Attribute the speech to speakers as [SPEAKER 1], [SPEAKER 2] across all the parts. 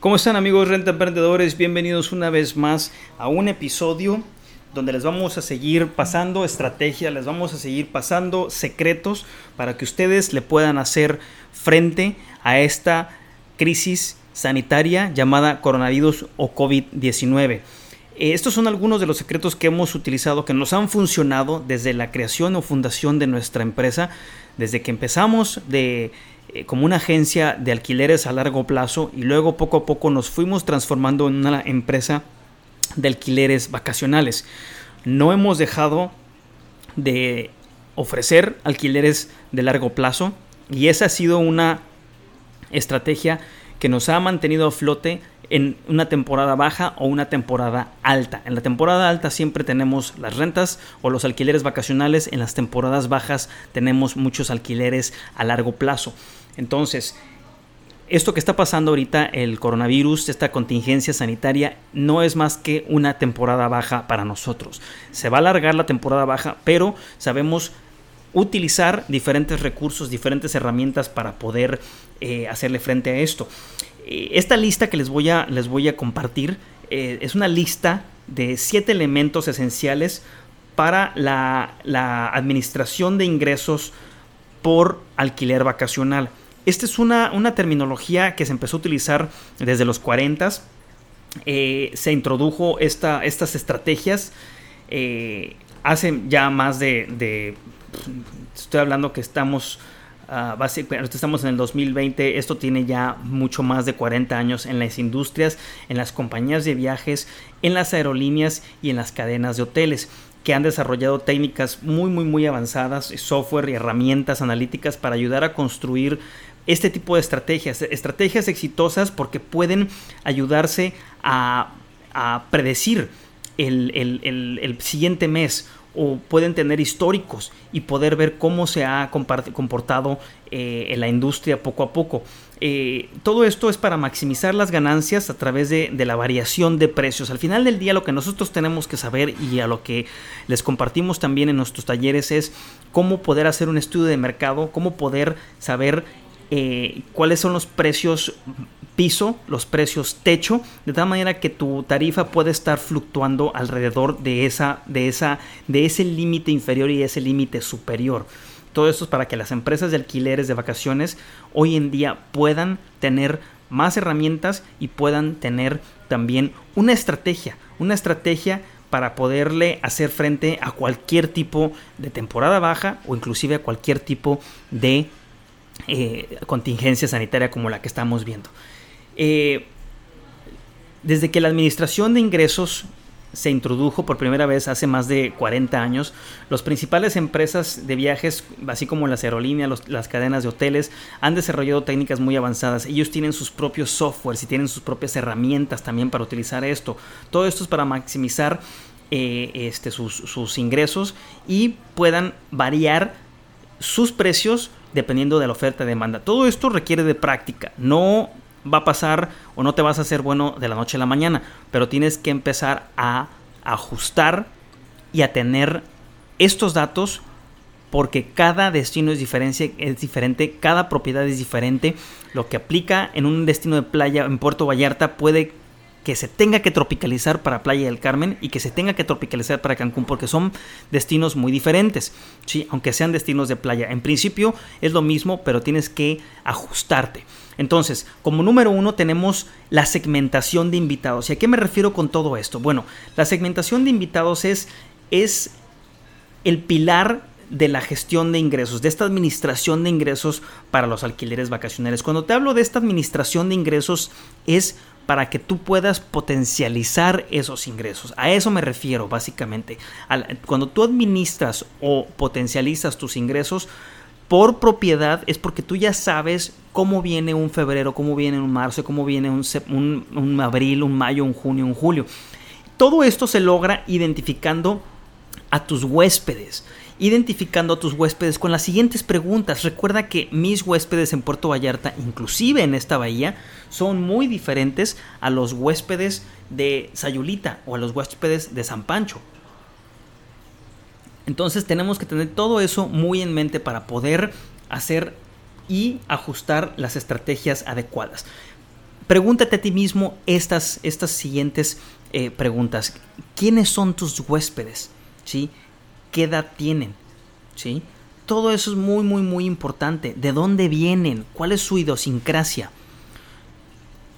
[SPEAKER 1] ¿Cómo están amigos renta emprendedores? Bienvenidos una vez más a un episodio donde les vamos a seguir pasando estrategia, les vamos a seguir pasando secretos para que ustedes le puedan hacer frente a esta crisis sanitaria llamada coronavirus o COVID-19. Eh, Estos son algunos de los secretos que hemos utilizado, que nos han funcionado desde la creación o fundación de nuestra empresa, desde que empezamos de, eh, como una agencia de alquileres a largo plazo y luego poco a poco nos fuimos transformando en una empresa de alquileres vacacionales. No hemos dejado de ofrecer alquileres de largo plazo y esa ha sido una estrategia que nos ha mantenido a flote en una temporada baja o una temporada alta. En la temporada alta siempre tenemos las rentas o los alquileres vacacionales, en las temporadas bajas tenemos muchos alquileres a largo plazo. Entonces, esto que está pasando ahorita, el coronavirus, esta contingencia sanitaria, no es más que una temporada baja para nosotros. Se va a alargar la temporada baja, pero sabemos utilizar diferentes recursos, diferentes herramientas para poder eh, hacerle frente a esto. Eh, esta lista que les voy a, les voy a compartir eh, es una lista de siete elementos esenciales para la, la administración de ingresos por alquiler vacacional. Esta es una, una terminología que se empezó a utilizar desde los 40. Eh, se introdujo esta, estas estrategias eh, hace ya más de, Estoy hablando que estamos... ah, bueno, estamos en el 2020, esto tiene ya mucho más de 40 años en las industrias, en las compañías de viajes, en las aerolíneas y en las cadenas de hoteles que han desarrollado técnicas muy muy muy avanzadas, software y herramientas analíticas para ayudar a construir este tipo de estrategias, estrategias exitosas porque pueden ayudarse a, predecir el, el- el- siguiente mes o pueden tener históricos y poder ver cómo se ha comportado eh, en la industria poco a poco. Eh, todo esto es para maximizar las ganancias a través de, de la variación de precios. Al final del día lo que nosotros tenemos que saber y a lo que les compartimos también en nuestros talleres es cómo poder hacer un estudio de mercado, cómo poder saber eh, cuáles son los precios piso, los precios techo, de tal manera que tu tarifa puede estar fluctuando alrededor de esa, de esa, de ese límite inferior y ese límite superior. Todo esto es para que las empresas de alquileres de vacaciones hoy en día puedan tener más herramientas y puedan tener también una estrategia, una estrategia para poderle hacer frente a cualquier tipo de temporada baja o inclusive a cualquier tipo de eh, contingencia sanitaria como la que estamos viendo. Eh, desde que la administración de ingresos se introdujo por primera vez hace más de 40 años, las principales empresas de viajes, así como las aerolíneas, las cadenas de hoteles, han desarrollado técnicas muy avanzadas. Ellos tienen sus propios softwares y tienen sus propias herramientas también para utilizar esto. Todo esto es para maximizar eh, este, sus, sus ingresos y puedan variar sus precios dependiendo de la oferta y demanda. Todo esto requiere de práctica. No va a pasar o no te vas a hacer bueno de la noche a la mañana, pero tienes que empezar a ajustar y a tener estos datos porque cada destino es diferente, es diferente, cada propiedad es diferente. Lo que aplica en un destino de playa en Puerto Vallarta puede que se tenga que tropicalizar para Playa del Carmen y que se tenga que tropicalizar para Cancún porque son destinos muy diferentes, ¿sí? aunque sean destinos de playa. En principio es lo mismo, pero tienes que ajustarte. Entonces, como número uno tenemos la segmentación de invitados. ¿Y a qué me refiero con todo esto? Bueno, la segmentación de invitados es, es el pilar de la gestión de ingresos, de esta administración de ingresos para los alquileres vacacionales. Cuando te hablo de esta administración de ingresos es para que tú puedas potencializar esos ingresos. A eso me refiero básicamente. Cuando tú administras o potencializas tus ingresos, por propiedad es porque tú ya sabes cómo viene un febrero, cómo viene un marzo, cómo viene un abril, un mayo, un junio, un julio. Todo esto se logra identificando a tus huéspedes identificando a tus huéspedes con las siguientes preguntas. Recuerda que mis huéspedes en Puerto Vallarta, inclusive en esta bahía, son muy diferentes a los huéspedes de Sayulita o a los huéspedes de San Pancho. Entonces tenemos que tener todo eso muy en mente para poder hacer y ajustar las estrategias adecuadas. Pregúntate a ti mismo estas, estas siguientes eh, preguntas. ¿Quiénes son tus huéspedes? ¿Sí? Qué edad tienen, ¿sí? Todo eso es muy, muy, muy importante. ¿De dónde vienen? ¿Cuál es su idiosincrasia?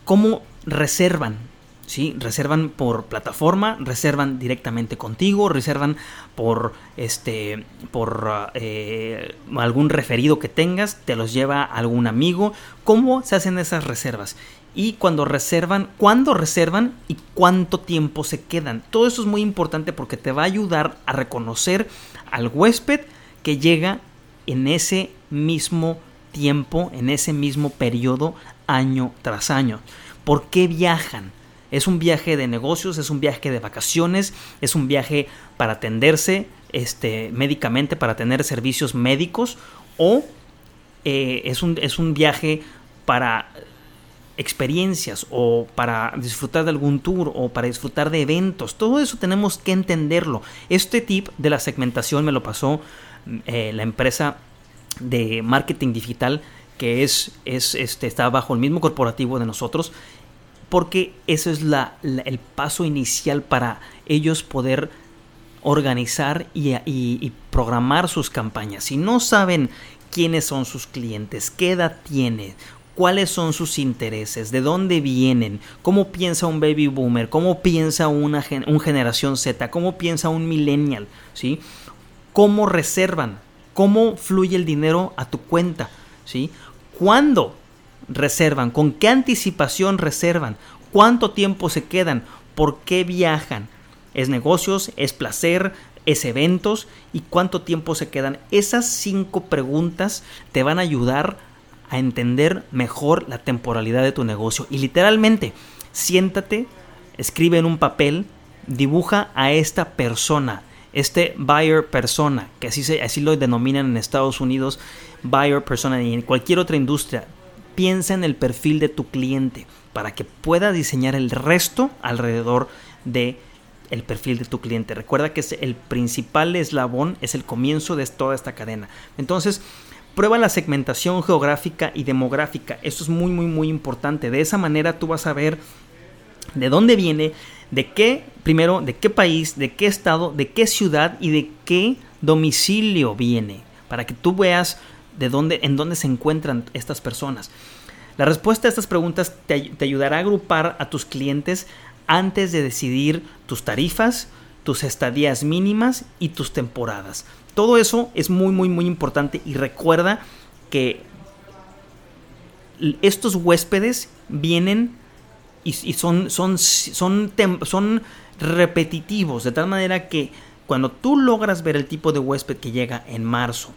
[SPEAKER 1] ¿Cómo reservan? ¿Sí? Reservan por plataforma, reservan directamente contigo, reservan por este por eh, algún referido que tengas, te los lleva algún amigo. ¿Cómo se hacen esas reservas? Y cuando reservan, cuándo reservan y cuánto tiempo se quedan. Todo eso es muy importante porque te va a ayudar a reconocer al huésped que llega en ese mismo tiempo, en ese mismo periodo, año tras año. ¿Por qué viajan? ¿Es un viaje de negocios? ¿Es un viaje de vacaciones? ¿Es un viaje para atenderse este, médicamente, para tener servicios médicos? ¿O eh, es, un, es un viaje para experiencias o para disfrutar de algún tour o para disfrutar de eventos. Todo eso tenemos que entenderlo. Este tip de la segmentación me lo pasó eh, la empresa de marketing digital que es, es este, está bajo el mismo corporativo de nosotros porque ese es la, el paso inicial para ellos poder organizar y, y programar sus campañas. Si no saben quiénes son sus clientes, qué edad tiene, cuáles son sus intereses, de dónde vienen, cómo piensa un baby boomer, cómo piensa una un generación Z, cómo piensa un millennial, ¿sí? Cómo reservan, cómo fluye el dinero a tu cuenta, ¿sí? ¿Cuándo reservan? ¿Con qué anticipación reservan? ¿Cuánto tiempo se quedan? ¿Por qué viajan? ¿Es negocios? ¿Es placer? ¿Es eventos? ¿Y cuánto tiempo se quedan? Esas cinco preguntas te van a ayudar a entender mejor la temporalidad de tu negocio. Y literalmente, siéntate, escribe en un papel, dibuja a esta persona, este buyer persona, que así, se, así lo denominan en Estados Unidos, buyer persona y en cualquier otra industria. Piensa en el perfil de tu cliente para que pueda diseñar el resto alrededor de el perfil de tu cliente. Recuerda que es el principal eslabón, es el comienzo de toda esta cadena. Entonces, Prueba la segmentación geográfica y demográfica. Esto es muy, muy, muy importante. De esa manera tú vas a ver de dónde viene, de qué, primero, de qué país, de qué estado, de qué ciudad y de qué domicilio viene. Para que tú veas de dónde, en dónde se encuentran estas personas. La respuesta a estas preguntas te, te ayudará a agrupar a tus clientes antes de decidir tus tarifas, tus estadías mínimas y tus temporadas. Todo eso es muy, muy, muy importante y recuerda que estos huéspedes vienen y, son, son, son, son repetitivos, de tal manera que cuando tú logras ver el tipo de huésped que llega en marzo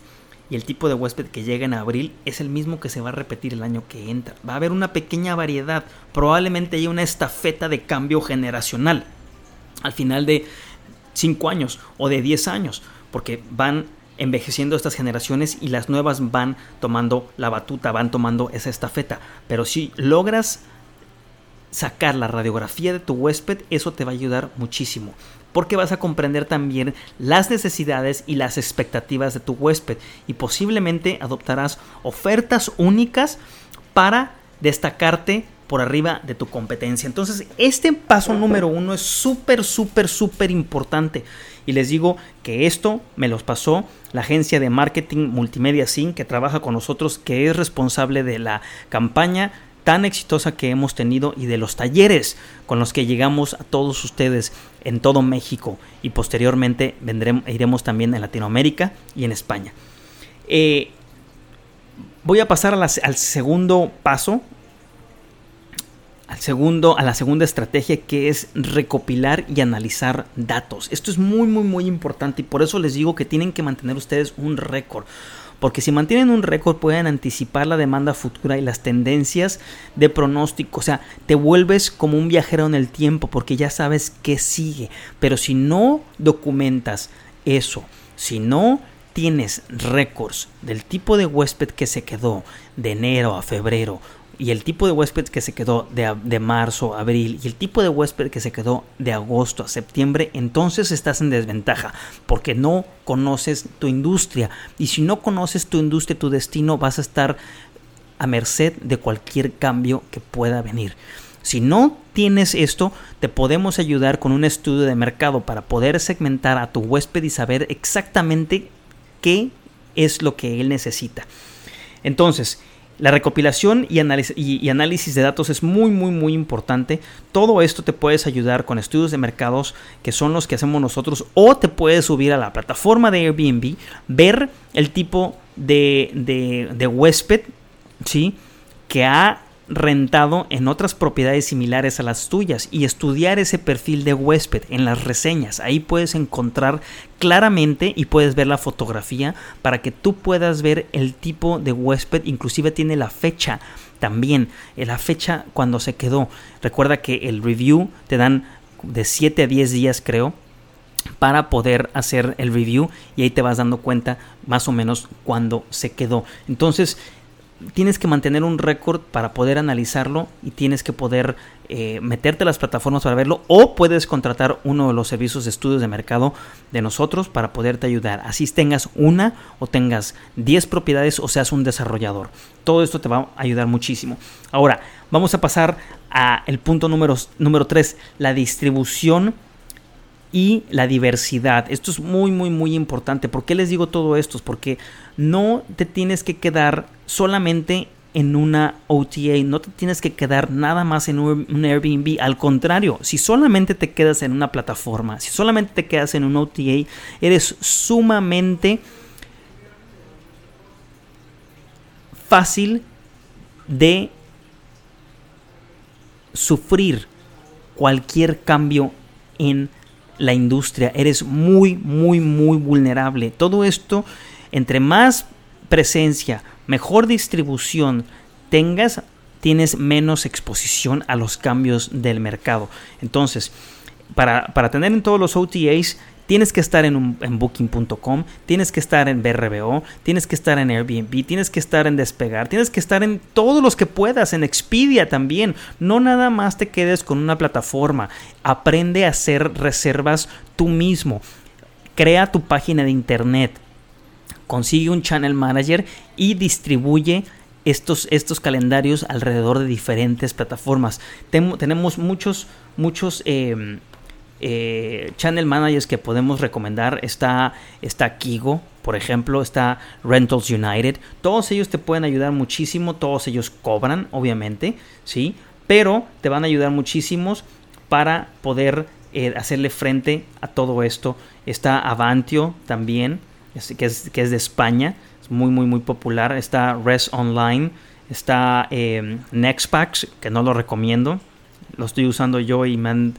[SPEAKER 1] y el tipo de huésped que llega en abril es el mismo que se va a repetir el año que entra. Va a haber una pequeña variedad, probablemente haya una estafeta de cambio generacional al final de 5 años o de 10 años porque van envejeciendo estas generaciones y las nuevas van tomando la batuta, van tomando esa estafeta. Pero si logras sacar la radiografía de tu huésped, eso te va a ayudar muchísimo. Porque vas a comprender también las necesidades y las expectativas de tu huésped y posiblemente adoptarás ofertas únicas para destacarte por arriba de tu competencia. Entonces, este paso número uno es súper, súper, súper importante. Y les digo que esto me los pasó la agencia de marketing Multimedia Sync que trabaja con nosotros, que es responsable de la campaña tan exitosa que hemos tenido y de los talleres con los que llegamos a todos ustedes en todo México y posteriormente vendremos, iremos también en Latinoamérica y en España. Eh, voy a pasar al segundo paso al segundo, a la segunda estrategia que es recopilar y analizar datos. Esto es muy muy muy importante y por eso les digo que tienen que mantener ustedes un récord. porque si mantienen un récord pueden anticipar la demanda futura y las tendencias de pronóstico, o sea, te vuelves como un viajero en el tiempo porque ya sabes qué sigue, pero si no documentas eso, si no tienes récords del tipo de huésped que se quedó de enero a febrero y el tipo de huésped que se quedó de, marzo a abril y el tipo de huésped que se quedó de agosto a septiembre, entonces estás en desventaja porque no conoces tu industria. Y si no conoces tu industria, tu destino, vas a estar a merced de cualquier cambio que pueda venir. Si no tienes esto, te podemos ayudar con un estudio de mercado para poder segmentar a tu huésped y saber exactamente qué es lo que él necesita. Entonces, la recopilación y análisis, de datos es muy, muy, muy importante. Todo esto te puedes ayudar con estudios de mercados que son los que hacemos nosotros o te puedes subir a la plataforma de Airbnb, ver el tipo de, de, de huésped ¿sí? que ha rentado en otras propiedades similares a las tuyas y estudiar ese perfil de huésped en las reseñas. Ahí puedes encontrar claramente y puedes ver la fotografía para que tú puedas ver el tipo de huésped, inclusive tiene la fecha también, eh, la fecha cuando se quedó. Recuerda que el review te dan de 7 a 10 días creo para poder hacer el review y ahí te vas dando cuenta más o menos cuando se quedó. Entonces, tienes que mantener un récord para poder analizarlo y tienes que poder eh, meterte a las plataformas para verlo o puedes contratar uno de los servicios de estudios de mercado de nosotros para poderte ayudar. Así tengas una o tengas 10 propiedades o seas un desarrollador. Todo esto te va a ayudar muchísimo. Ahora, vamos a pasar al punto número, número 3, la distribución y la diversidad. Esto es muy, muy, muy importante. ¿Por qué les digo todo esto? Porque no te tienes que quedar solamente en una OTA, no te tienes que quedar nada más en un Airbnb. Al contrario, si solamente te quedas en una plataforma, si solamente te quedas en un OTA, eres sumamente fácil de sufrir cualquier cambio en la industria, eres muy, muy, muy vulnerable. Todo esto, entre más presencia, mejor distribución tengas, tienes menos exposición a los cambios del mercado. Entonces, para, para tener en todos los OTAs, Tienes que estar en, en booking.com, tienes que estar en BRBO, tienes que estar en Airbnb, tienes que estar en Despegar, tienes que estar en todos los que puedas, en Expedia también. No nada más te quedes con una plataforma. Aprende a hacer reservas tú mismo. Crea tu página de internet. Consigue un channel manager y distribuye estos, estos calendarios alrededor de diferentes plataformas. tenemos muchos, muchos em, eh, channel managers que podemos recomendar está, está Kigo, por ejemplo, está Rentals United. Todos ellos te pueden ayudar muchísimo, todos ellos cobran, obviamente, ¿sí? Pero te van a ayudar muchísimos para poder eh, hacerle frente a todo esto. Está Avantio también, que es, que es de España, muy, muy, muy popular. Está Res Online, está eh, Nextpacks, que no lo recomiendo. Lo estoy usando yo y me han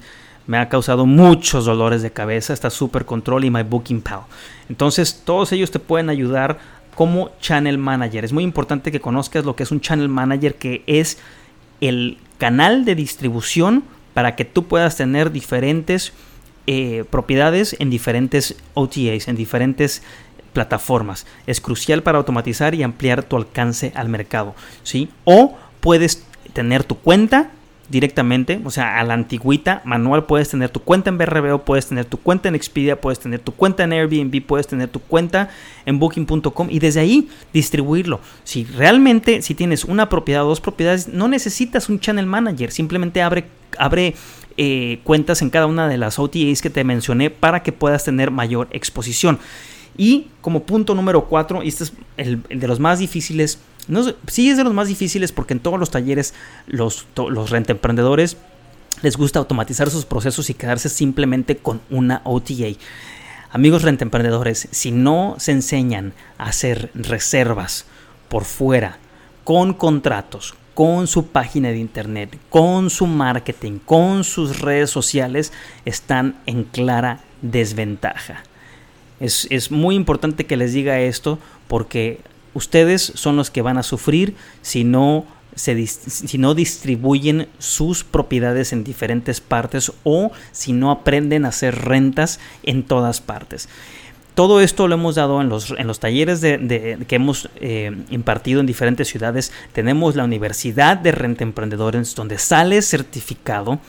[SPEAKER 1] ha causado muchos dolores de cabeza. Está Super Control y My Booking Pal. Entonces, todos ellos te pueden ayudar como Channel Manager. Es muy importante que conozcas lo que es un Channel Manager, que es el canal de distribución para que tú puedas tener diferentes eh, propiedades en diferentes OTAs, en diferentes plataformas. Es crucial para automatizar y ampliar tu alcance al mercado. ¿sí? O puedes tener tu cuenta directamente, o sea, a la antigüita, manual, puedes tener tu cuenta en BRBO, puedes tener tu cuenta en Expedia, puedes tener tu cuenta en Airbnb, puedes tener tu cuenta en booking.com y desde ahí distribuirlo. Si realmente, si tienes una propiedad o dos propiedades, no necesitas un channel manager, simplemente abre, abre eh, cuentas en cada una de las OTAs que te mencioné para que puedas tener mayor exposición. Y como punto número cuatro, y este es el de los más difíciles, sí es de los más difíciles porque en todos los talleres los, los emprendedores les gusta automatizar sus procesos y quedarse simplemente con una OTA. Amigos emprendedores, si no se enseñan a hacer reservas por fuera, con contratos, con su página de internet, con su marketing, con sus redes sociales, están en clara desventaja. Es, es, muy importante que les diga esto porque ustedes son los que van a sufrir si no, se, si no distribuyen sus propiedades en diferentes partes o si no aprenden a hacer rentas en todas partes. Todo esto lo hemos dado en los, en los talleres de, que hemos eh, impartido en diferentes ciudades. Tenemos la Universidad de Renta Emprendedores, donde sale certificado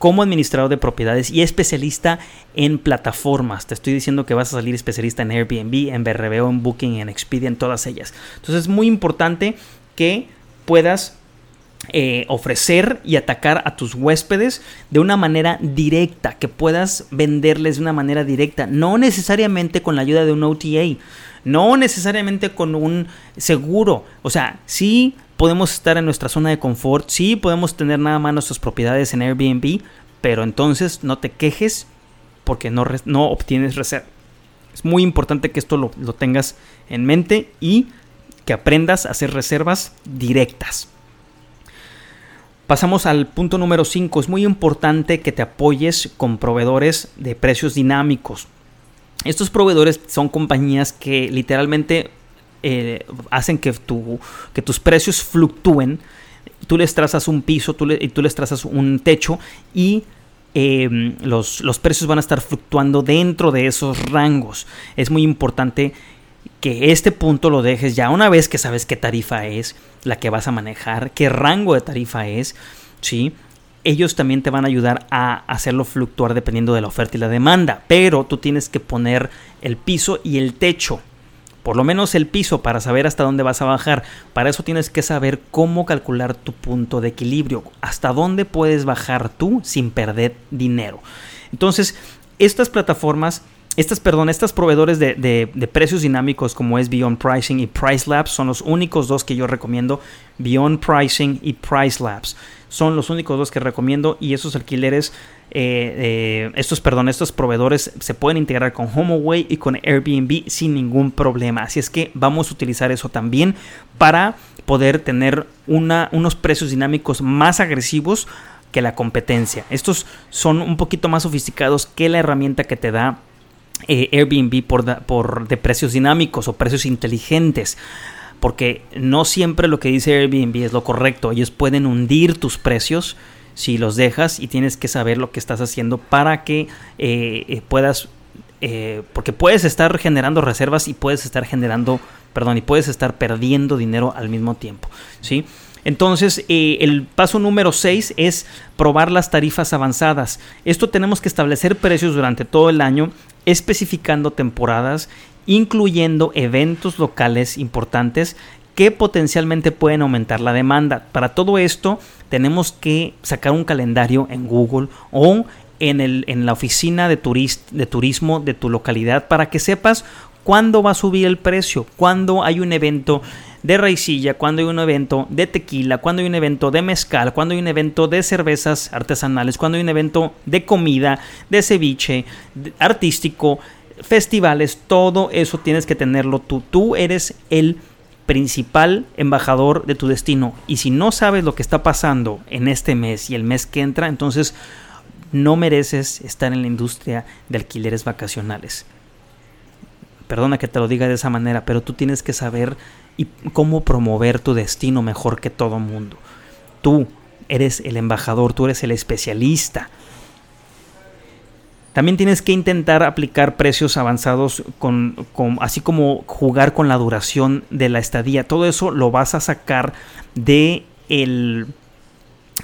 [SPEAKER 1] como administrador de propiedades y especialista en plataformas. Te estoy diciendo que vas a salir especialista en Airbnb, en BRBO, en Booking, en Expedia, en todas ellas. Entonces es muy importante que puedas eh, ofrecer y atacar a tus huéspedes de una manera directa, que puedas venderles de una manera directa, no necesariamente con la ayuda de un OTA, no necesariamente con un seguro, o sea, sí podemos estar en nuestra zona de confort, sí podemos tener nada más nuestras propiedades en Airbnb, pero entonces no te quejes porque no, no obtienes reserva. Es muy importante que esto lo, lo tengas en mente y que aprendas a hacer reservas directas. Pasamos al punto número 5. Es muy importante que te apoyes con proveedores de precios dinámicos. Estos proveedores son compañías que literalmente eh, hacen que, que tus precios fluctúen. Tú les trazas un piso tú y tú les trazas un techo y em, los, los precios van a estar fluctuando dentro de esos rangos. Es muy importante que este punto lo dejes ya una vez que sabes qué tarifa es la que vas a manejar, qué rango de tarifa es, ¿sí? Ellos también te van a ayudar a hacerlo fluctuar dependiendo de la oferta y la demanda, pero tú tienes que poner el piso y el techo, por lo menos el piso para saber hasta dónde vas a bajar. Para eso tienes que saber cómo calcular tu punto de equilibrio, hasta dónde puedes bajar tú sin perder dinero. Entonces, estas plataformas estas, perdón, estos proveedores de, precios dinámicos como es Beyond Pricing y Price Labs son los únicos dos que yo recomiendo. Beyond Pricing y Price Labs son los únicos dos que recomiendo y esos alquileres, eh, eh, estos, perdón, estos proveedores se pueden integrar con HomeAway y con Airbnb sin ningún problema. Así es que vamos a utilizar eso también para poder tener una, unos precios dinámicos más agresivos que la competencia. Estos son un poquito más sofisticados que la herramienta que te da eh, Airbnb por, de precios dinámicos o precios inteligentes. Porque no siempre lo que dice Airbnb es lo correcto. Ellos pueden hundir tus precios si los dejas y tienes que saber lo que estás haciendo para que eh, eh, puedas... porque puedes estar generando reservas y puedes estar generando, perdón, y puedes estar perdiendo dinero al mismo tiempo. ¿sí? Entonces, el paso número 6 es probar las tarifas avanzadas. Esto tenemos que establecer precios durante todo el año especificando temporadas, incluyendo eventos locales importantes que potencialmente pueden aumentar la demanda. Para todo esto tenemos que sacar un calendario en Google o en, el, en la oficina de, de turismo de tu localidad para que sepas cuándo va a subir el precio, cuándo hay un evento de raicilla, cuando hay un evento de tequila, cuando hay un evento de mezcal, cuando hay un evento de cervezas artesanales, cuando hay un evento de comida, de ceviche, artístico, festivales, todo eso tienes que tenerlo tú. Tú eres el principal embajador de tu destino. Y si no sabes lo que está pasando en este mes y el mes que entra, entonces no mereces estar en la industria de alquileres vacacionales. Perdona que te lo diga de esa manera, pero tú tienes que saber y cómo promover tu destino mejor que todo mundo. Tú eres el embajador, tú eres el especialista. También tienes que intentar aplicar precios avanzados, con, así como jugar con la duración de la estadía. Todo eso lo vas a sacar de el,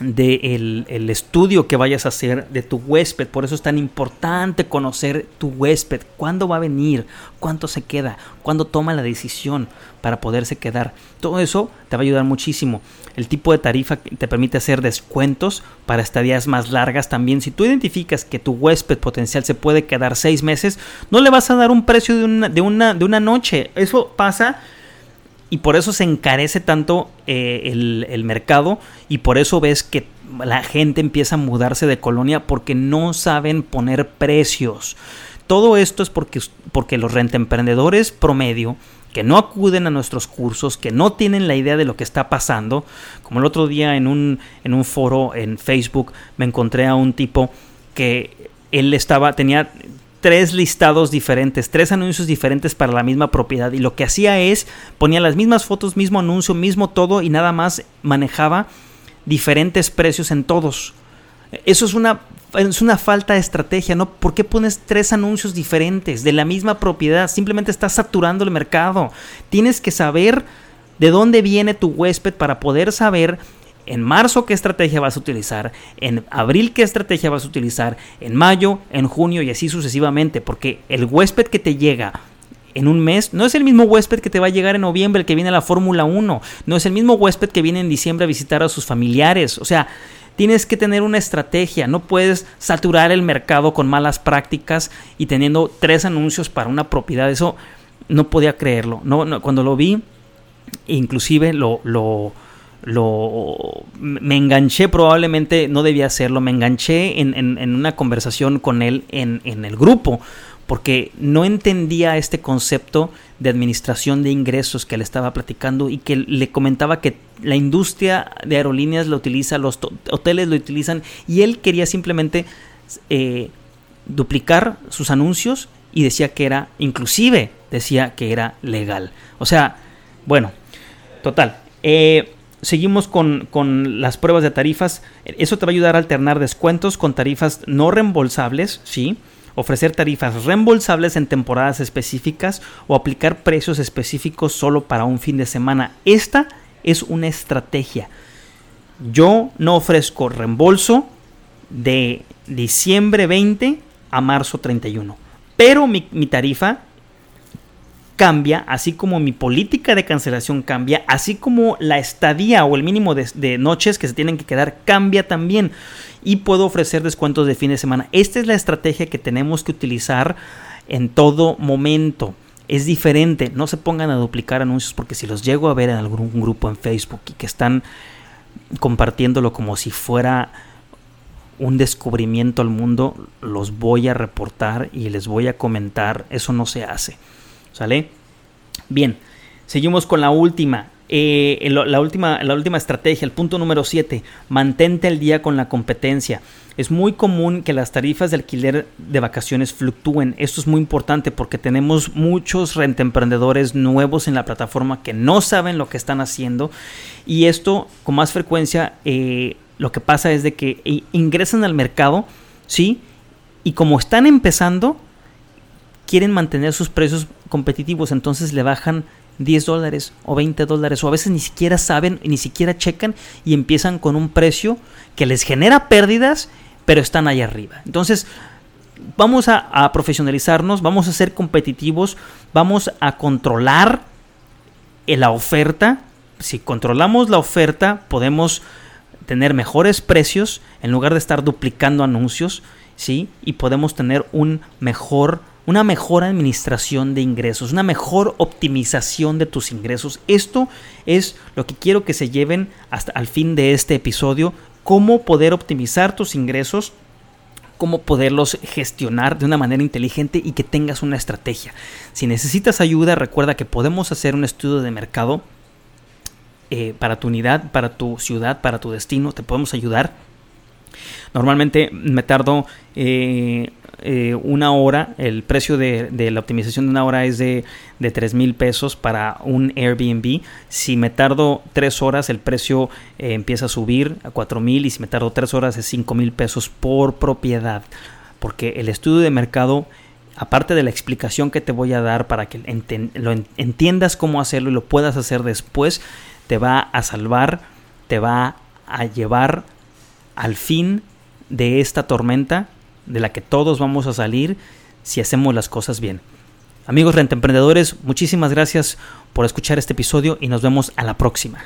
[SPEAKER 1] de el, estudio que vayas a hacer de tu huésped. Por eso es tan importante conocer tu huésped. ¿Cuándo va a venir? ¿Cuánto se queda? ¿Cuándo toma la decisión para poderse quedar? Todo eso te va a ayudar muchísimo. El tipo de tarifa te permite hacer descuentos para estadías más largas también. Si tú identificas que tu huésped potencial se puede quedar seis meses, no le vas a dar un precio de una, de una, de una noche. Eso pasa y por eso se encarece tanto eh, el, mercado y por eso ves que la gente empieza a mudarse de colonia porque no saben poner precios. Todo esto es porque, porque los rentemprendedores promedio que no acuden a nuestros cursos, que no tienen la idea de lo que está pasando, como el otro día en un, en un foro en Facebook me encontré a un tipo que él estaba, tenía tres listados diferentes, tres anuncios diferentes para la misma propiedad. Y lo que hacía es ponía las mismas fotos, mismo anuncio, mismo todo y nada más manejaba diferentes precios en todos. Eso es una, es una falta de estrategia, ¿no? ¿Por qué pones tres anuncios diferentes de la misma propiedad? Simplemente estás saturando el mercado. Tienes que saber de dónde viene tu huésped para poder saber en marzo qué estrategia vas a utilizar, en abril qué estrategia vas a utilizar, en mayo, en junio y así sucesivamente, porque el huésped que te llega en un mes no es el mismo huésped que te va a llegar en noviembre, el que viene a la Fórmula 1, no es el mismo huésped que viene en diciembre a visitar a sus familiares, o sea, tienes que tener una estrategia, no puedes saturar el mercado con malas prácticas y teniendo tres anuncios para una propiedad, eso no podía creerlo, no, cuando lo vi, inclusive lo, lo lo me enganché probablemente no debía hacerlo me enganché en, en, una conversación con él en, en, el grupo porque no entendía este concepto de administración de ingresos que le estaba platicando y que le comentaba que la industria de aerolíneas lo utiliza, los hoteles lo utilizan y él quería simplemente eh, duplicar sus anuncios y decía que era, inclusive decía que era legal. O sea, bueno, total. Eh, seguimos con, con, las pruebas de tarifas. Eso te va a ayudar a alternar descuentos con tarifas no reembolsables, ¿sí? ofrecer tarifas reembolsables en temporadas específicas o aplicar precios específicos solo para un fin de semana. Esta es una estrategia. Yo no ofrezco reembolso de diciembre 20 a marzo 31. Pero mi, mi tarifa cambia, así como mi política de cancelación cambia, así como la estadía o el mínimo de, noches que se tienen que quedar cambia también. Y puedo ofrecer descuentos de fin de semana. Esta es la estrategia que tenemos que utilizar en todo momento. Es diferente, no se pongan a duplicar anuncios porque si los llego a ver en algún grupo en Facebook y que están compartiéndolo como si fuera un descubrimiento al mundo, los voy a reportar y les voy a comentar, eso no se hace. ¿Sale? Bien, seguimos con la última. Eh, la, última, la última estrategia, el punto número 7, mantente el día con la competencia. Es muy común que las tarifas de alquiler de vacaciones fluctúen. Esto es muy importante porque tenemos muchos rentemprendedores nuevos en la plataforma que no saben lo que están haciendo y esto con más frecuencia eh, lo que pasa es de que ingresan al mercado, ¿sí? Y como están empezando, quieren mantener sus precios competitivos, entonces le bajan 10 dólares o 20 dólares o a veces ni siquiera saben, ni siquiera checan y empiezan con un precio que les genera pérdidas, pero están ahí arriba. Entonces, vamos a, a profesionalizarnos, vamos a ser competitivos, vamos a controlar la oferta. Si controlamos la oferta, podemos tener mejores precios en lugar de estar duplicando anuncios, ¿sí? Y podemos tener un mejor una mejor administración de ingresos, una mejor optimización de tus ingresos. Esto es lo que quiero que se lleven hasta al fin de este episodio, cómo poder optimizar tus ingresos, cómo poderlos gestionar de una manera inteligente y que tengas una estrategia. Si necesitas ayuda, recuerda que podemos hacer un estudio de mercado eh, para tu unidad, para tu ciudad, para tu destino, te podemos ayudar. Normalmente me tardo eh, eh, una hora, el precio de, la optimización de una hora es de, de 3 mil pesos para un Airbnb. Si me tardo 3 horas, el precio eh, empieza a subir a 4 mil y si me tardo 3 horas es 5 mil pesos por propiedad. Porque el estudio de mercado, aparte de la explicación que te voy a dar para que lo entiendas cómo hacerlo y lo puedas hacer después, te va a salvar, te va a llevar al fin de esta tormenta de la que todos vamos a salir si hacemos las cosas bien. Amigos rentemprendedores, muchísimas gracias por escuchar este episodio y nos vemos a la próxima.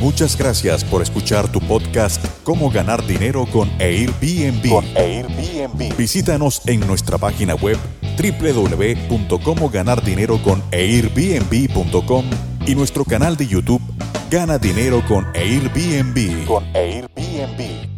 [SPEAKER 2] Muchas gracias por escuchar tu podcast Cómo ganar dinero con Airbnb.
[SPEAKER 3] Con Airbnb.
[SPEAKER 2] Visítanos en nuestra página web www.comoganardineroconairbnb.com y nuestro canal de YouTube Gana dinero con Airbnb.
[SPEAKER 3] Con Airbnb.